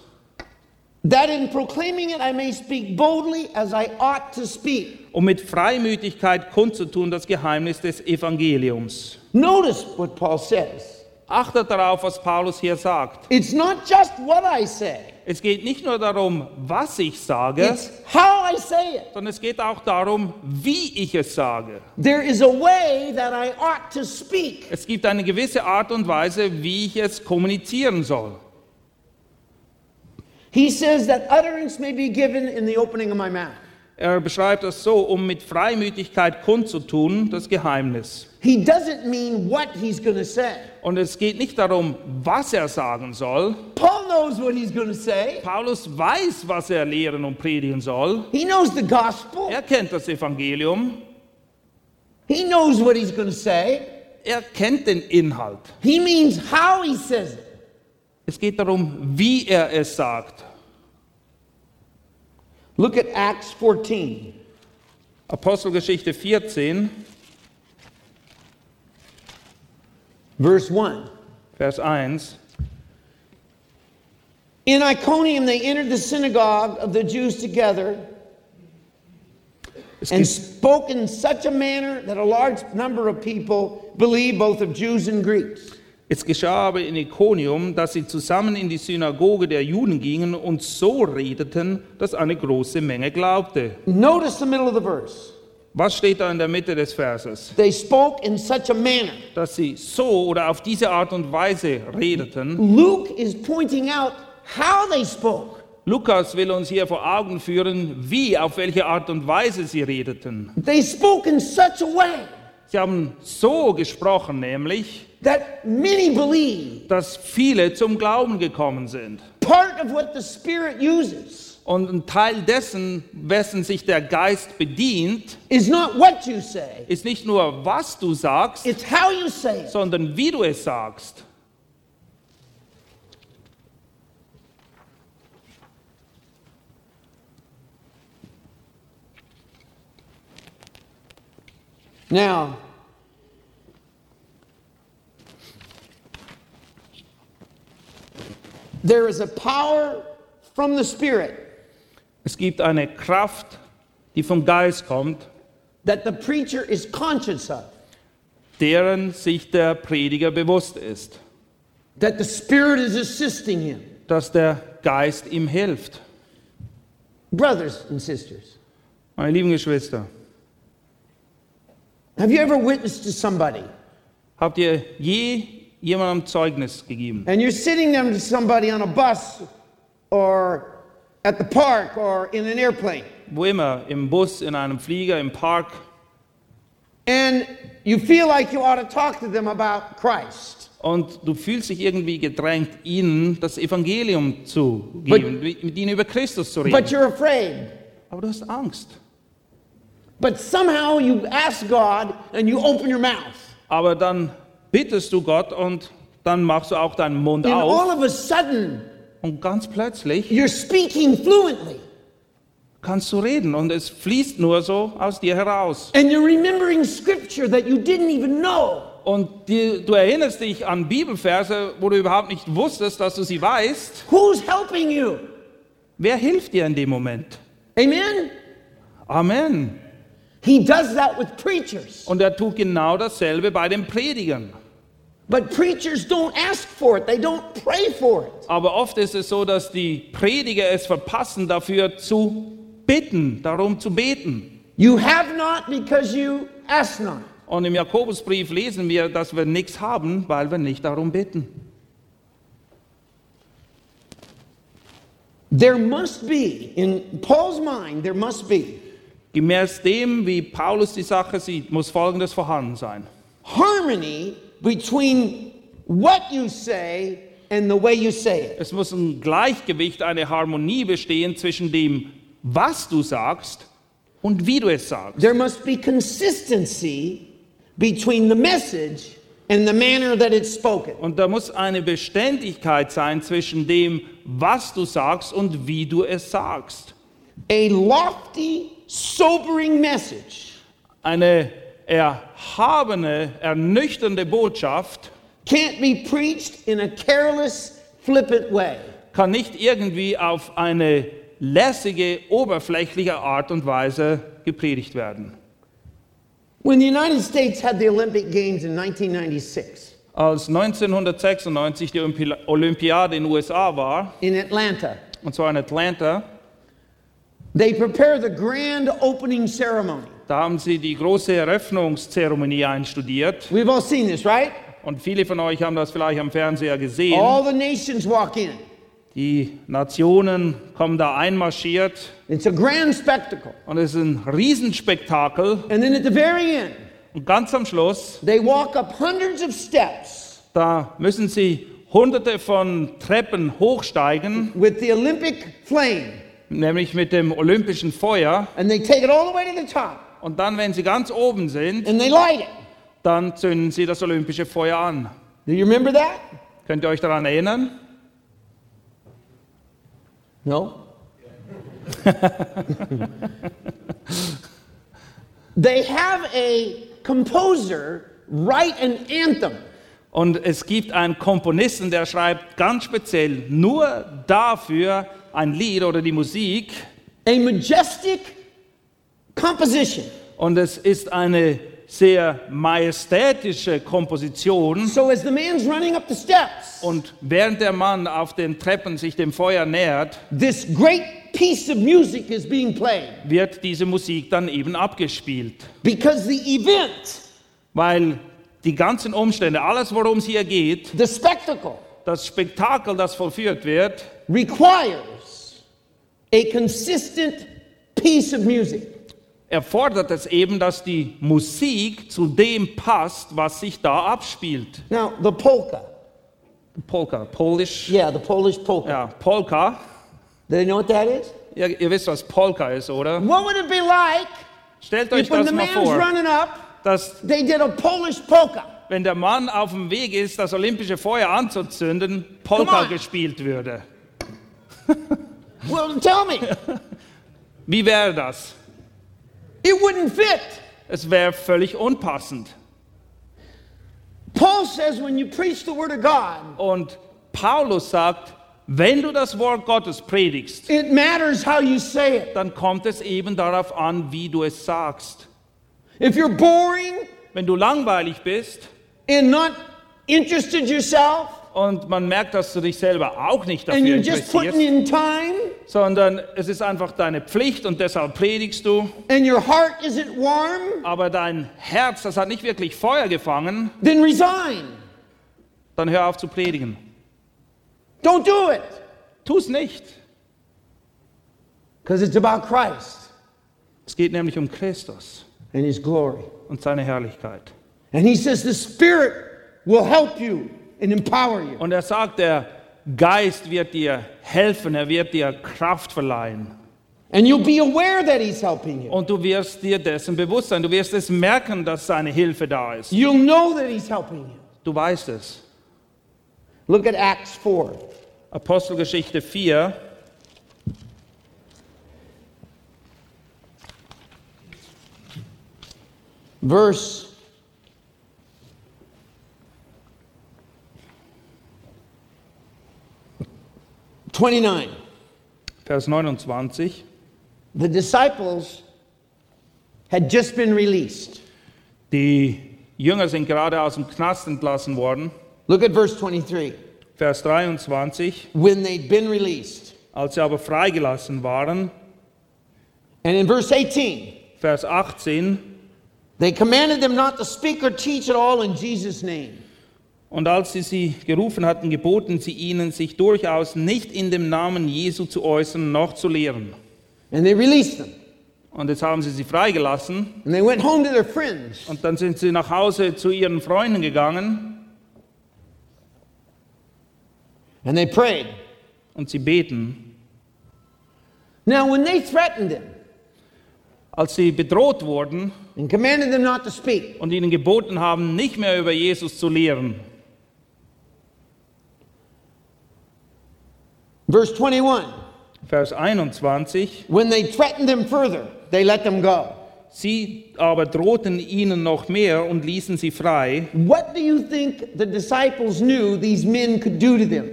That in proclaiming it I may speak boldly as I ought to speak. Um mit Freimütigkeit kundzutun das Geheimnis des Evangeliums. Notice what Paul says. Achtet darauf, was Paulus hier sagt. It's not just what I say, Es geht nicht nur darum, was ich sage, it's how I say it. sondern es geht auch darum, wie ich es sage. There is a way that I ought to speak. Es gibt eine gewisse Art und Weise, wie ich es kommunizieren soll. He says that utterance may be given in the opening of my mouth. Er beschreibt das so, um mit Freimütigkeit kundzutun, das Geheimnis. He doesn't mean what he's going to say. Und es geht nicht darum, was er sagen soll. Paul knows what he's going to say. Paulus weiß, was er lehren und predigen soll. He knows the gospel. Er kennt das Evangelium. He knows what he's going to say. Er kennt den Inhalt. He means how he says it. Es geht darum, wie er es sagt. Look at Acts 14. Apostelgeschichte 14, Verse 1. Vers 1. In Iconium, they entered the synagogue of the Jews together and spoke in such a manner that a large number of people believed, both of Jews and Greeks. es geschah aber in Iconium, dass sie zusammen in die Synagoge der Juden gingen und so redeten, dass eine große Menge glaubte. Notice the middle of the verse. Was steht da in der Mitte des Verses? They spoke in such a manner. Dass sie so oder auf diese Art und Weise redeten. Luke is pointing out how they spoke. Lukas will uns hier vor Augen führen, wie, auf welche Art und Weise sie redeten. They spoke in such a way Sie haben so gesprochen, nämlich, that many believe. dass viele zum Glauben gekommen sind. Part of what the Spirit uses Und ein Teil dessen, wessen sich der Geist bedient, is not what you say, ist nicht nur, was du sagst, it's how you say it. sondern wie du es sagst. Now, there is a power from the Spirit Es gibt eine Kraft, die vom Geist kommt, that the preacher is conscious of, deren sich der Prediger bewusst ist, that the Spirit is assisting him. dass der Geist ihm hilft. Brothers and sisters, Meine lieben Geschwister, have you ever witnessed to somebody habt ihr je jemandem Zeugnis gegeben? and you're sitting there to somebody on a bus or at the park or in an airplane, Wo immer, im Bus, in einem Flieger, im Park, and you feel like you ought to talk to them about Christ. Und du fühlst dich irgendwie gedrängt, ihnen das Evangelium zu geben, mit ihnen über Christus zu But reden. you're afraid. Aber du hast Angst. But somehow you ask God and you open your mouth. Aber dann bittest du Gott und dann machst du auch deinen Mund And auf. all of a sudden, Und ganz plötzlich you're speaking fluently. kannst du reden und es fließt nur so aus dir heraus. And you're remembering scripture that you didn't even know. Und die, du erinnerst dich an Bibelverse, wo du überhaupt nicht wusstest, dass du sie weißt. Who's helping you? Wer hilft dir in dem Moment? Amen? Amen. He does that with preachers. Und er tut genau dasselbe bei den Predigern. But preachers don't ask for it, they don't pray for it. Aber oft ist es so, dass die Prediger es verpassen, dafür zu bitten, darum zu beten. You have not because you ask not. Und im Jakobusbrief lesen wir, dass wir nichts haben, weil wir nicht darum bitten. There must be, in Paul's mind, there must be Gemäß dem, wie Paulus die Sache sieht, muss Folgendes vorhanden sein. harmony between what you say and the way you say it. Es muss ein Gleichgewicht, eine Harmonie bestehen zwischen dem, was du sagst und wie du es sagst. There must be consistency between the message and the manner that it's spoken. Und da muss eine Beständigkeit sein zwischen dem, was du sagst und wie du es sagst. A lofty, sobering message Eine erhabene, ernüchternde Botschaft can't be preached in a careless, flippant way. kann nicht irgendwie auf eine lässige, oberflächliche Art und Weise gepredigt werden. When the United States had the Olympic Games in 1996 Als 1996 die Olympi- Olympiade in den USA war, in Atlanta, und zwar in Atlanta, they prepared the grand opening ceremony. Da haben sie die große Eröffnungszeremonie einstudiert. We've all seen this, right? Und viele von euch haben das vielleicht am Fernseher gesehen. All the nations walk in. Die Nationen kommen da einmarschiert It's a grand spectacle. und es ist ein Riesenspektakel. And then at the very end, Und ganz am Schluss, they walk up hundreds of steps da müssen sie hunderte von Treppen hochsteigen, with the Olympic flame, nämlich mit dem olympischen Feuer. and they take it all the way to the top, Und dann, wenn sie ganz oben sind, and they light it. dann zünden sie das olympische Feuer an. Do you remember that? Könnt ihr euch daran erinnern? No. they have a composer write an anthem Und es gibt einen Komponisten, der schreibt ganz speziell nur dafür ein Lied oder die Musik. a majestic composition. Und es ist eine sehr majestätische Komposition. So as the man's running up the steps, Und während der Mann auf den Treppen sich dem Feuer nähert, this great piece of music is being played wird diese Musik dann eben abgespielt. because the event, Weil die ganzen Umstände, alles worum es hier geht, the spectacle, das Spektakel, das vollführt wird, requires a consistent piece of music. Erfordert es eben, dass die Musik zu dem passt, was sich da abspielt. Now, the polka, Polka, Polish, yeah, the Polish polka. ja, Polka. Do they know what that is? Ihr, ihr wisst, was Polka ist, oder? What would it be like Stellt euch das mal vor, up, dass they did a Polish polka? wenn der Mann auf dem Weg ist, das olympische Feuer anzuzünden, Polka gespielt würde. Well, tell me, Wie wäre das? It wouldn't fit. Es wäre völlig unpassend. Paul says when you preach the word of God, Und Paulus sagt, wenn du das Wort Gottes predigst, it matters how you say it. dann kommt es eben darauf an, wie du es sagst. If you're boring Wenn du langweilig bist and not interested yourself, und man merkt, dass du dich selber auch nicht and dafür you're just putting interessierst, in time, sondern es ist einfach deine Pflicht und deshalb predigst du, and your heart isn't warm, aber dein Herz, das hat nicht wirklich Feuer gefangen, then resign. dann hör auf zu predigen. Don't do it Tu es nicht. because it's about Christ Es geht nämlich um Christus and His glory. und seine Herrlichkeit. And he says the Spirit will help you and empower you. Und er sagt, der Geist wird dir helfen, er wird dir Kraft verleihen. And you'll be aware that he's helping you. Und du wirst dir dessen bewusst sein. Du wirst es merken, dass seine Hilfe da ist. You'll know that he's helping you. Du weißt es. Look at Acts 4. Apostelgeschichte 4, verse Twenty-nine. Vers 29. The disciples had just been released. Die Jünger sind gerade aus dem Knast entlassen worden. Look at verse 23. Vers 23. When they'd been released. Als sie aber freigelassen waren, And in verse 18, Vers 18. they commanded them not to speak or teach at all in Jesus' name. Und als sie sie gerufen hatten, geboten sie ihnen, sich durchaus nicht in dem Namen Jesu zu äußern, noch zu lehren. And they released them. Und jetzt haben sie sie freigelassen And they went home to their friends. und dann sind sie nach Hause zu ihren Freunden gegangen And they prayed. und sie beten. Now, when they threatened them Als sie bedroht wurden and commanded them not to speak, und ihnen geboten haben, nicht mehr über Jesus zu lehren. Verse 21, Vers 21. when they threatened them further, they let them go. Sie aber drohten ihnen noch mehr und ließen sie frei. What do you think the disciples knew these men could do to them?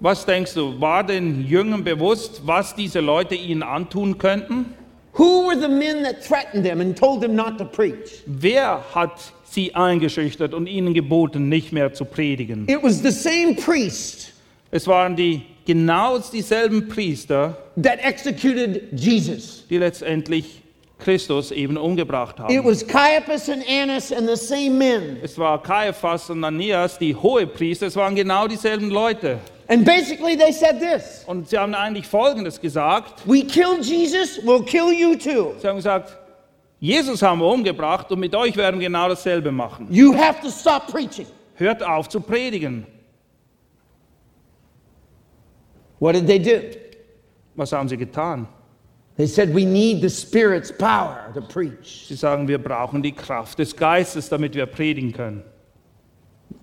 Was denkst du, war den Jüngern bewusst, was diese Leute ihnen antun könnten? Who were the men that threatened them and told them not to preach? Wer hat sie eingeschüchtert und ihnen geboten, nicht mehr zu predigen? It was the same priest Es waren die genau dieselben Priester, that executed Jesus. die letztendlich Christus eben umgebracht It haben. was Caiaphas and Annas and the same men. Es war Kaiaphas und Ananias, die Hohepriester, es waren genau dieselben Leute. And basically, they said this Und sie haben eigentlich Folgendes gesagt. We killed Jesus, we'll kill you too. Sie haben gesagt, Jesus haben wir umgebracht und mit euch werden wir genau dasselbe machen. You have to stop preaching. Hört auf zu predigen. What did they do? Was haben sie getan? They said, We need the Spirit's power to preach. Sie sagen, wir brauchen die Kraft des Geistes, damit wir predigen können.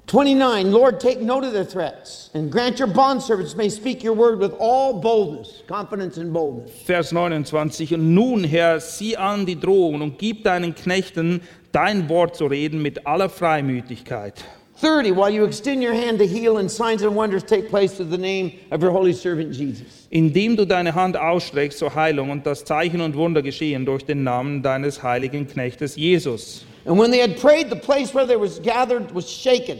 29, Lord, take note of their threats and grant your bondservants may speak your word with all boldness, confidence, and boldness. Vers 29. Und nun, Herr, sieh an die Drohung und gib deinen Knechten dein Wort zu reden mit aller Freimütigkeit. 30, while you extend your hand to heal and signs and wonders take place through the name of your holy servant Jesus. Indem du deine Hand ausstreckst zur Heilung und das Zeichen und Wunder geschehen durch den Namen deines heiligen Knechtes Jesus. And when they had prayed, the place where they was gathered was shaken.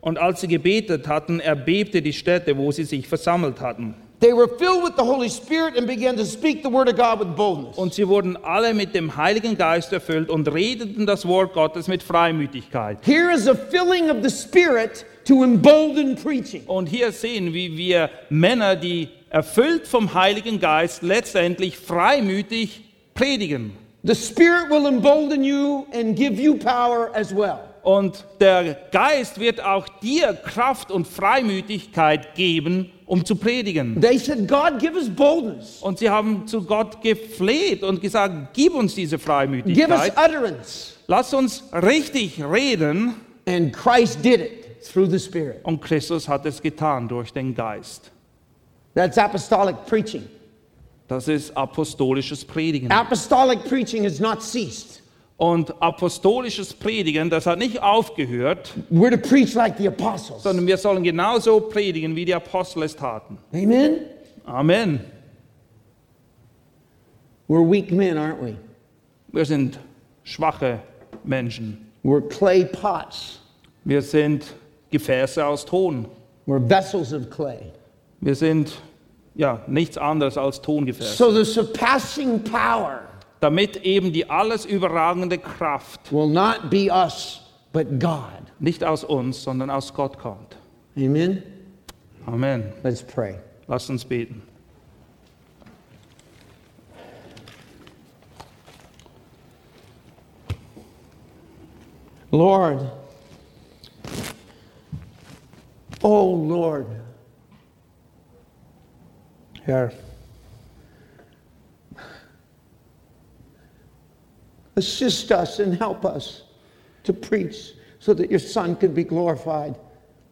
Und als sie gebetet hatten, erbebte die Stätte, wo sie sich versammelt hatten. They were filled with the Holy Spirit and began to speak the word of God with boldness. Und sie wurden alle mit dem Heiligen Geist erfüllt und redeten das Wort Gottes mit Freimütigkeit. Here is a filling of the Spirit to embolden preaching. Und hier sehen, wie wir Männer, die erfüllt vom Heiligen Geist letztendlich freimütig predigen. The Spirit will embolden you and give you power as well. Und der Geist wird auch dir Kraft und Freimütigkeit geben, um zu predigen. They said, God, give us boldness. Und sie haben zu Gott gefleht und gesagt, gib uns diese Give us Freimütigkeit. utterance. Lass uns richtig reden. And Christ did it through the Spirit. Und Christus hat es getan durch den Geist. That's apostolic preaching. Das ist apostolisches Predigen. Apostolic preaching has not ceased. Und apostolisches Predigen, das hat nicht aufgehört, We're to preach like the apostles. sondern wir sollen genauso predigen, wie die Apostel es taten. Amen? Amen. We're weak men, aren't we? Wir sind schwache Menschen. We're clay pots. Wir sind Gefäße aus Ton. We're vessels of clay. Wir sind ja nichts anderes als Tongefäße. So the surpassing power Damit eben die alles überragende Kraft will not be us, but God. nicht aus uns, sondern aus Gott kommt. Amen? Amen. Let's pray. Lasst uns beten. Lord, oh Lord, Herr, assist us and help us to preach so that your Son can be glorified.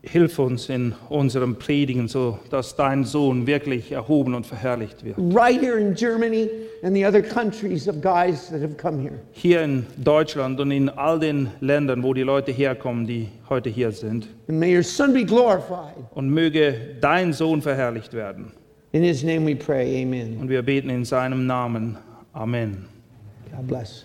hilf uns in unserem Predigen, so dass dein Sohn wirklich erhoben und verherrlicht wird. Right here in Germany and the other countries of guys that have come here. Hier in Deutschland und in all den Ländern, wo die Leute herkommen, die heute hier sind. And may your Son be glorified. Und möge dein Sohn verherrlicht werden. In his name we pray. Amen. Und wir beten in seinem Namen. Amen. God bless.